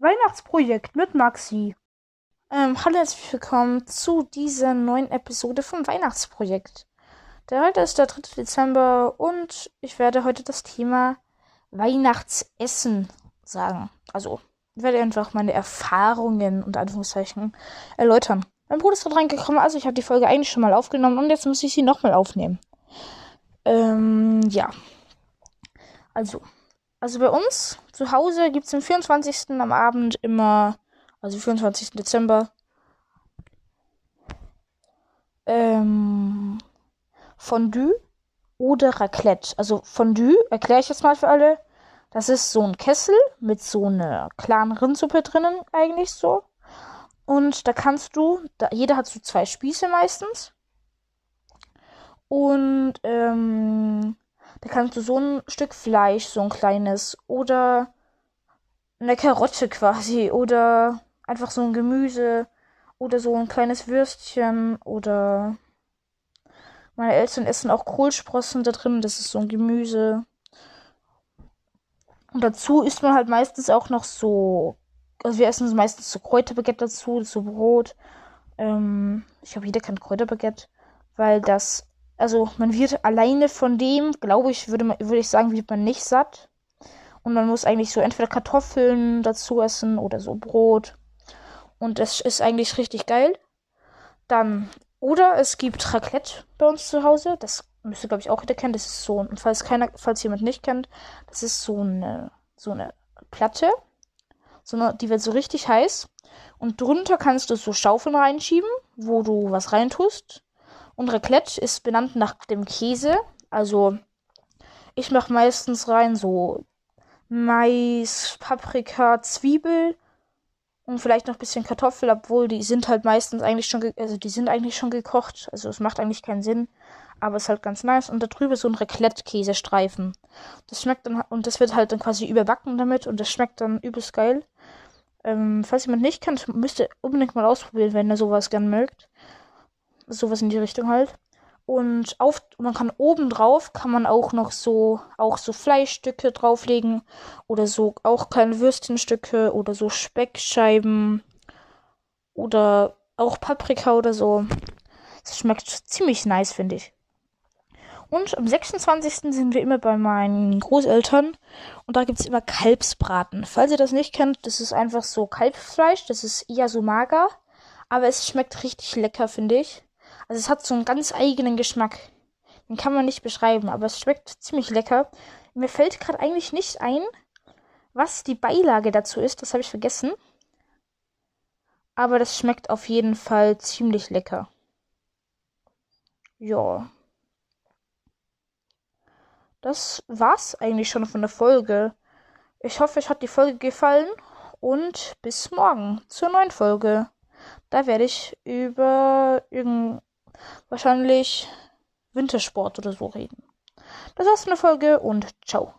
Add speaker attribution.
Speaker 1: Weihnachtsprojekt mit Maxi. Ähm, hallo, herzlich willkommen zu dieser neuen Episode vom Weihnachtsprojekt. Der heute ist der 3. Dezember und ich werde heute das Thema Weihnachtsessen sagen. Also, ich werde einfach meine Erfahrungen und Anführungszeichen erläutern. Mein Bruder ist gerade reingekommen, also ich habe die Folge eigentlich schon mal aufgenommen und jetzt muss ich sie nochmal aufnehmen. Ähm, ja. Also, also bei uns zu Hause gibt es am 24. am Abend immer, also 24. Dezember, ähm, Fondue oder Raclette. Also Fondue, erkläre ich jetzt mal für alle. Das ist so ein Kessel mit so einer klaren Rindsuppe drinnen, eigentlich so. Und da kannst du, da, jeder hat so zwei Spieße meistens. Und ähm, da kannst du so ein Stück Fleisch, so ein kleines, oder eine Karotte quasi, oder einfach so ein Gemüse, oder so ein kleines Würstchen, oder meine Eltern essen auch Kohlsprossen da drin, das ist so ein Gemüse. Und dazu isst man halt meistens auch noch so, also wir essen meistens so Kräuterbaguette dazu, so Brot. Ähm, ich glaube, jeder kennt Kräuterbaguette, weil das also man wird alleine von dem, glaube ich, würde, man, würde ich sagen, wird man nicht satt. Und man muss eigentlich so entweder Kartoffeln dazu essen oder so Brot. Und das ist eigentlich richtig geil. Dann, oder es gibt Raclette bei uns zu Hause. Das müsste, glaube ich, auch jeder kennen. Das ist so, und falls keiner, falls jemand nicht kennt, das ist so eine, so eine Platte. So eine, die wird so richtig heiß. Und drunter kannst du so Schaufeln reinschieben, wo du was reintust. Und Raclette ist benannt nach dem Käse. Also ich mache meistens rein so Mais, Paprika, Zwiebel und vielleicht noch ein bisschen Kartoffel, obwohl die sind halt meistens eigentlich schon, also die sind eigentlich schon gekocht. Also es macht eigentlich keinen Sinn, aber es ist halt ganz nice. Und da drüber so ein Raclette-Käsestreifen. Das schmeckt dann, und das wird halt dann quasi überbacken damit und das schmeckt dann übelst geil. Ähm, falls jemand nicht kennt, müsst ihr unbedingt mal ausprobieren, wenn ihr sowas gern mögt sowas in die Richtung halt. Und auf, man kann oben drauf, kann man auch noch so, auch so Fleischstücke drauflegen. Oder so auch kleine Würstchenstücke oder so Speckscheiben. Oder auch Paprika oder so. Das schmeckt ziemlich nice, finde ich. Und am 26. sind wir immer bei meinen Großeltern. Und da gibt es immer Kalbsbraten. Falls ihr das nicht kennt, das ist einfach so Kalbsfleisch. Das ist eher so mager. Aber es schmeckt richtig lecker, finde ich. Also es hat so einen ganz eigenen Geschmack. Den kann man nicht beschreiben, aber es schmeckt ziemlich lecker. Mir fällt gerade eigentlich nicht ein, was die Beilage dazu ist. Das habe ich vergessen. Aber das schmeckt auf jeden Fall ziemlich lecker. Ja. Das war's eigentlich schon von der Folge. Ich hoffe, euch hat die Folge gefallen und bis morgen zur neuen Folge. Da werde ich über irgendein wahrscheinlich Wintersport oder so reden. Das war's für eine Folge und ciao.